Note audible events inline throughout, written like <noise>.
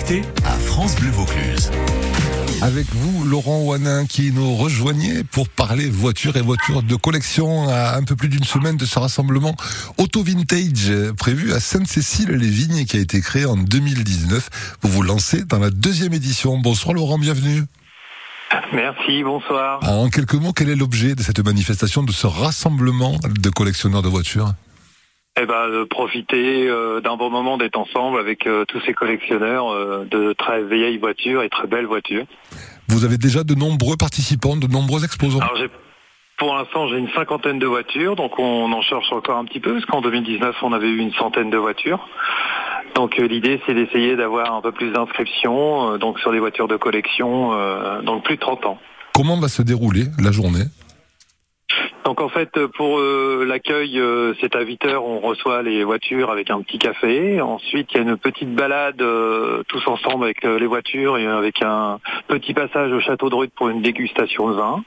connecté à France Bleu Vaucluse. Avec vous, Laurent Wanin, qui nous rejoignait pour parler voitures et voitures de collection à un peu plus d'une semaine de ce rassemblement Auto Vintage prévu à Sainte-Cécile-les-Vignes qui a été créé en 2019. Vous vous lancez dans la deuxième édition. Bonsoir Laurent, bienvenue. Merci, bonsoir. En quelques mots, quel est l'objet de cette manifestation, de ce rassemblement de collectionneurs de voitures? Eh ben, profiter euh, d'un bon moment d'être ensemble avec euh, tous ces collectionneurs de très vieilles voitures et très belles voitures. Vous avez déjà de nombreux participants, de nombreux exposants Alors, pour l'instant, j'ai une cinquantaine de voitures, donc on en cherche encore un petit peu, parce qu'en 2019, on avait eu une centaine de voitures. Donc l'idée, c'est d'essayer d'avoir un peu plus d'inscriptions, donc sur des voitures de collection, donc plus de 30 ans. Comment va se dérouler la journée? Donc en fait, pour euh, l'accueil, euh, c'est à 8 heures, on reçoit les voitures avec un petit café. Ensuite, il y a une petite balade euh, tous ensemble avec les voitures et avec un petit passage au château de Rude pour une dégustation de vin.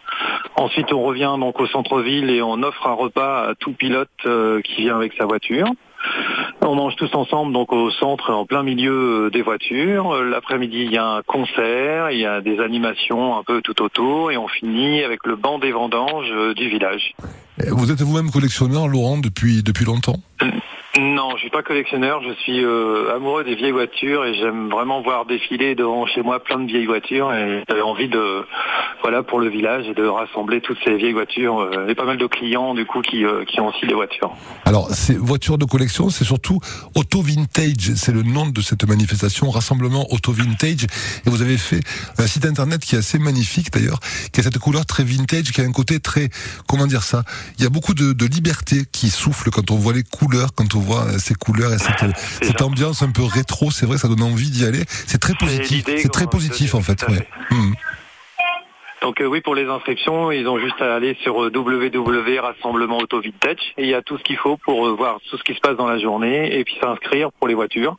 Ensuite, on revient donc au centre-ville et on offre un repas à tout pilote qui vient avec sa voiture. On mange tous ensemble donc au centre, en plein milieu euh, des voitures. Euh, l'après-midi, il y a un concert, il y a des animations un peu tout autour et on finit avec le banc des vendanges euh, du village. Vous êtes vous-même collectionneur, Laurent, depuis, depuis longtemps? Suis pas collectionneur, je suis euh, amoureux des vieilles voitures et j'aime vraiment voir défiler devant chez moi plein de vieilles voitures et j'avais envie de voilà pour le village de rassembler toutes ces vieilles voitures euh, et pas mal de clients du coup qui, euh, qui ont aussi des voitures. Alors, ces voitures de collection, c'est surtout Auto Vintage, c'est le nom de cette manifestation, rassemblement Auto Vintage et vous avez fait un site internet qui est assez magnifique d'ailleurs, qui a cette couleur très vintage, qui a un côté très comment dire ça, il y a beaucoup de, de liberté qui souffle quand on voit les couleurs, quand on voit ces couleurs et cette, ambiance un peu rétro, c'est vrai, ça donne envie d'y aller. C'est très positif. C'est très positif en fait. Hmm. Donc euh, oui, pour les inscriptions, ils ont juste à aller sur euh, www rassemblement auto vintage et il y a tout ce qu'il faut pour euh, voir tout ce qui se passe dans la journée et puis s'inscrire pour les voitures.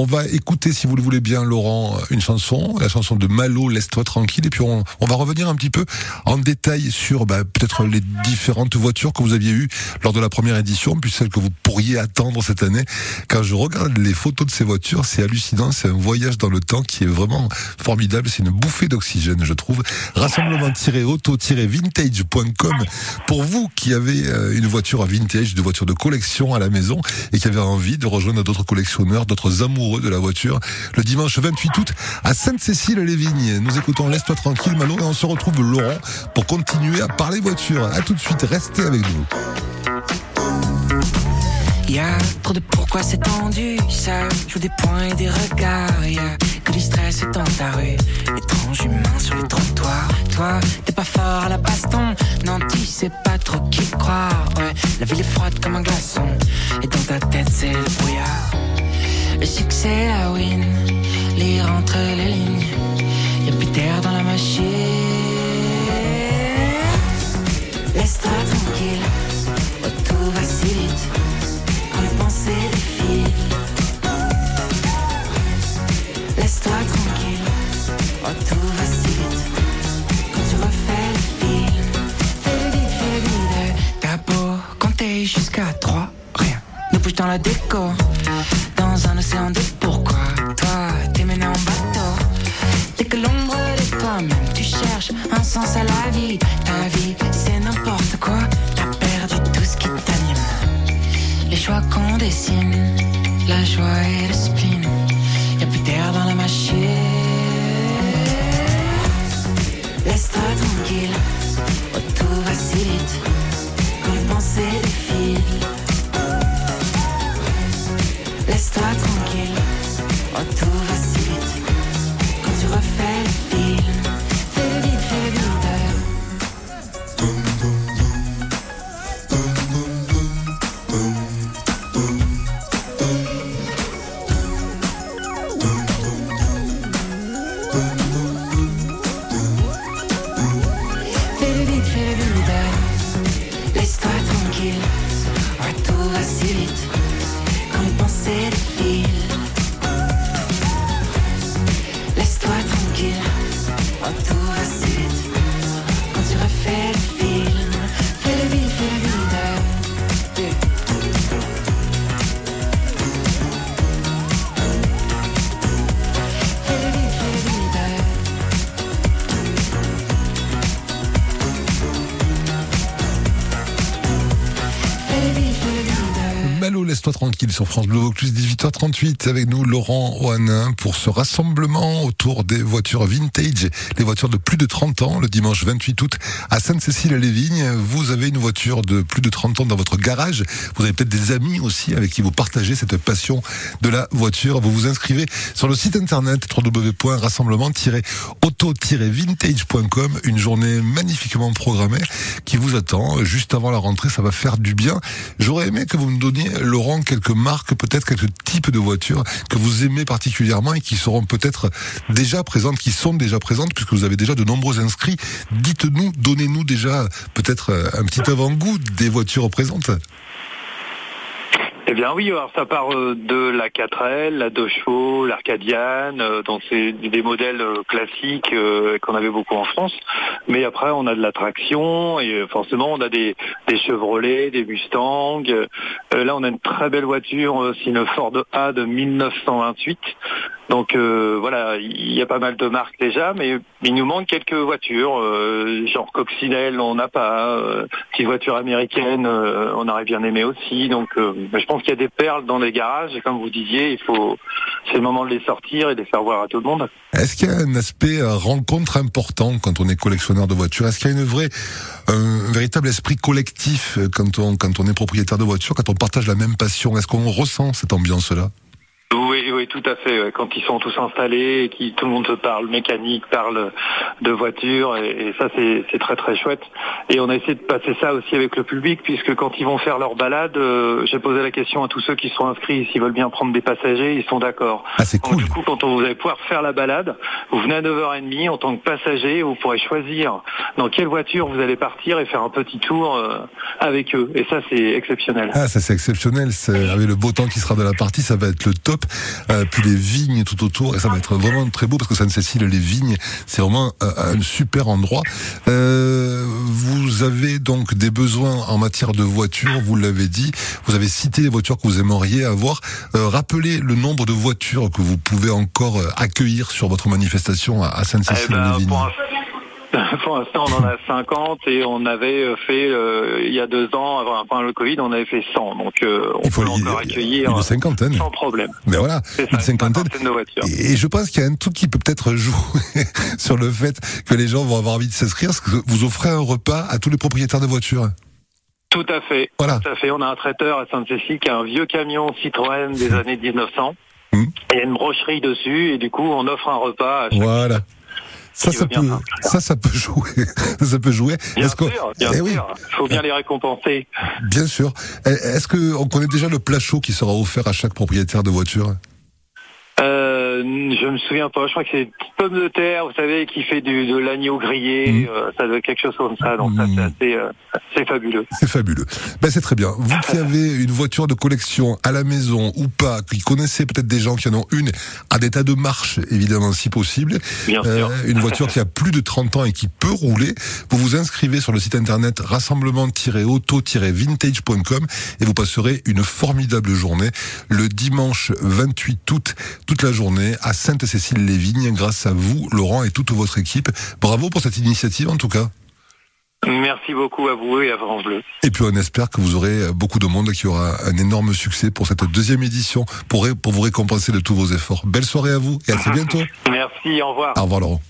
On va écouter, si vous le voulez bien, Laurent, une chanson, la chanson de Malo, Laisse-toi tranquille, et puis on, va revenir un petit peu en détail sur bah, peut-être les différentes voitures que vous aviez eues lors de la première édition, puis celles que vous pourriez attendre cette année. Quand je regarde les photos de ces voitures, c'est hallucinant, c'est un voyage dans le temps qui est vraiment formidable, c'est une bouffée d'oxygène, je trouve. Rassemblement-auto-vintage.com pour vous qui avez euh, une voiture vintage, une voiture de collection à la maison, et qui avez envie de rejoindre d'autres collectionneurs, d'autres amoureux de la voiture le dimanche 28 août à Sainte-Cécile-les-Vignes. Nous écoutons Laisse-toi tranquille Malo et on se retrouve Laurent pour continuer à parler voiture. A tout de suite, restez avec nous. Y a trop de pourquoi c'est tendu, ça joue des points et des regards. Y a que du stress dans ta rue, étrange humain sur les trottoirs. Toi, t'es pas fort à la baston, non, tu sais pas trop qui croire. Ouais, la ville est froide comme un glaçon, et dans ta tête c'est le brouillard. Le succès, la win, lire entre les lignes. Y'a plus d'air dans la machine. Laisse-toi tranquille, oh, tout va si vite. Quand les pensées défilent. Laisse-toi tranquille, oh, tout va si vite. Quand tu refais le film, fais vite, fais vite. T'as beau jusqu'à trois, rien ne bouge dans la déco dans un océan de pourquoi. Toi, t'es mené en bateau? Dès que l'ombre de toi-même, tu cherches un sens à la vie. Ta vie, c'est n'importe quoi. T'as perdu tout ce qui t'anime. Les choix qu'on dessine, la joie et le spleen. Y'a plus d'air dans la machine. Laisse-toi tranquille sur France Bleu Vaucluse 18h38 avec nous Laurent Ohanin pour ce rassemblement autour des voitures vintage, les voitures de plus de 30 ans le dimanche 28 août à Sainte-Cécile-les-Vignes. Vous avez une voiture de plus de 30 ans dans votre garage. Vous avez peut-être des amis aussi avec qui vous partagez cette passion de la voiture. Vous vous inscrivez sur le site internet www.rassemblement-auto-vintage.com. Une journée magnifiquement programmée qui vous attend juste avant la rentrée. Ça va faire du bien. J'aurais aimé que vous me donniez, Laurent, quelques marques, peut-être quelques types de voitures que vous aimez particulièrement et qui seront peut-être déjà présentes, qui sont déjà présentes, puisque vous avez déjà de nombreux inscrits. Dites-nous, donnez-nous déjà peut-être un petit avant-goût des voitures présentes. Eh bien oui, alors ça part euh, de la 4L, la 2 chevaux, l'Arcadiane, euh, donc c'est des modèles euh, classiques qu'on avait beaucoup en France. Mais après, on a de la traction et forcément, on a des, des Chevrolet, des Mustang. là, on a une très belle voiture, c'est une Ford A de 1928. Donc voilà, il y a pas mal de marques déjà, mais il nous manque quelques voitures, genre Coccinelle, on n'a pas, petite voiture américaine, on aurait bien aimé aussi. Donc je pense qu'il y a des perles dans les garages et comme vous disiez, il faut, c'est le moment de les sortir et de les faire voir à tout le monde. Est-ce qu'il y a un aspect euh, rencontre important quand on est collectionneur de voitures? Est-ce qu'il y a une vraie, un véritable esprit collectif euh, quand on, quand on est propriétaire de voiture, quand on partage la même passion? Est-ce qu'on ressent cette ambiance-là? Oui, oui, tout à fait. Quand ils sont tous installés et qui tout le monde se parle mécanique, parle de voiture, et, ça c'est très très chouette. Et on a essayé de passer ça aussi avec le public, puisque quand ils vont faire leur balade, euh, j'ai posé la question à tous ceux qui sont inscrits s'ils veulent bien prendre des passagers, ils sont d'accord. Ah, c'est cool. Du coup, quand on, vous allez pouvoir faire la balade, vous venez à 9h30 en tant que passager, vous pourrez choisir dans quelle voiture vous allez partir et faire un petit tour euh, avec eux. Et ça c'est exceptionnel. Ah, ça c'est exceptionnel. Avec le beau temps qui sera de la partie, ça va être le top. Euh, puis les vignes tout autour, et ça va être vraiment très beau parce que Sainte-Cécile, les vignes, c'est vraiment euh, un super endroit. Euh, vous avez donc des besoins en matière de voitures, vous l'avez dit. Vous avez cité les voitures que vous aimeriez avoir. rappelez le nombre de voitures que vous pouvez encore accueillir sur votre manifestation à Sainte-Cécile-les-Vignes. Eh ben, <laughs> Pour l'instant, on en a 50 et on avait euh, fait, euh, il y a deux ans, avant le Covid, on avait fait 100. Donc, euh, on peut encore accueillir une cinquantaine. sans problème. Mais voilà, une cinquantaine. de voitures. Et, je pense qu'il y a un truc qui peut peut-être jouer <laughs> sur le fait que les gens vont avoir envie de s'inscrire, parce que vous offrez un repas à tous les propriétaires de voitures. Tout à fait. Voilà. Tout à fait. On a un traiteur à Sainte-Cécile qui a un vieux camion Citroën des années 1900. Hum. Il y a une brocherie dessus et du coup, on offre un repas à chaque Voilà. Ça, ça peut, ça, ça peut jouer. <laughs> ça peut jouer. Bien sûr, bien eh sûr. Il faut bien les récompenser. Bien sûr. Eh, est-ce que on connaît déjà le plat chaud qui sera offert à chaque propriétaire de voiture? Euh, je me souviens pas. Je crois que c'est pomme de terre, vous savez, qui fait du, de l'agneau grillé. Mmh. Euh, ça doit être quelque chose comme ça. Donc ça, c'est assez, euh, fabuleux. C'est fabuleux. Ben c'est très bien. Vous qui avez une voiture de collection à la maison ou pas, qui connaissez peut-être des gens qui en ont une à d'état de marche, évidemment, si possible. Bien sûr. Une voiture qui a plus de 30 ans et qui peut rouler. Vous vous inscrivez sur le site internet rassemblement-auto-vintage.com et vous passerez une formidable journée le dimanche 28 août toute la journée à Sainte-Cécile-les-Vignes grâce à vous, Laurent, et toute votre équipe. Bravo pour cette initiative en tout cas. Merci beaucoup à vous et à France Bleu. Et puis on espère que vous aurez beaucoup de monde qui aura un énorme succès pour cette deuxième édition pour, pour vous récompenser de tous vos efforts. Belle soirée à vous et à très bientôt. Merci, au revoir. Au revoir Laurent.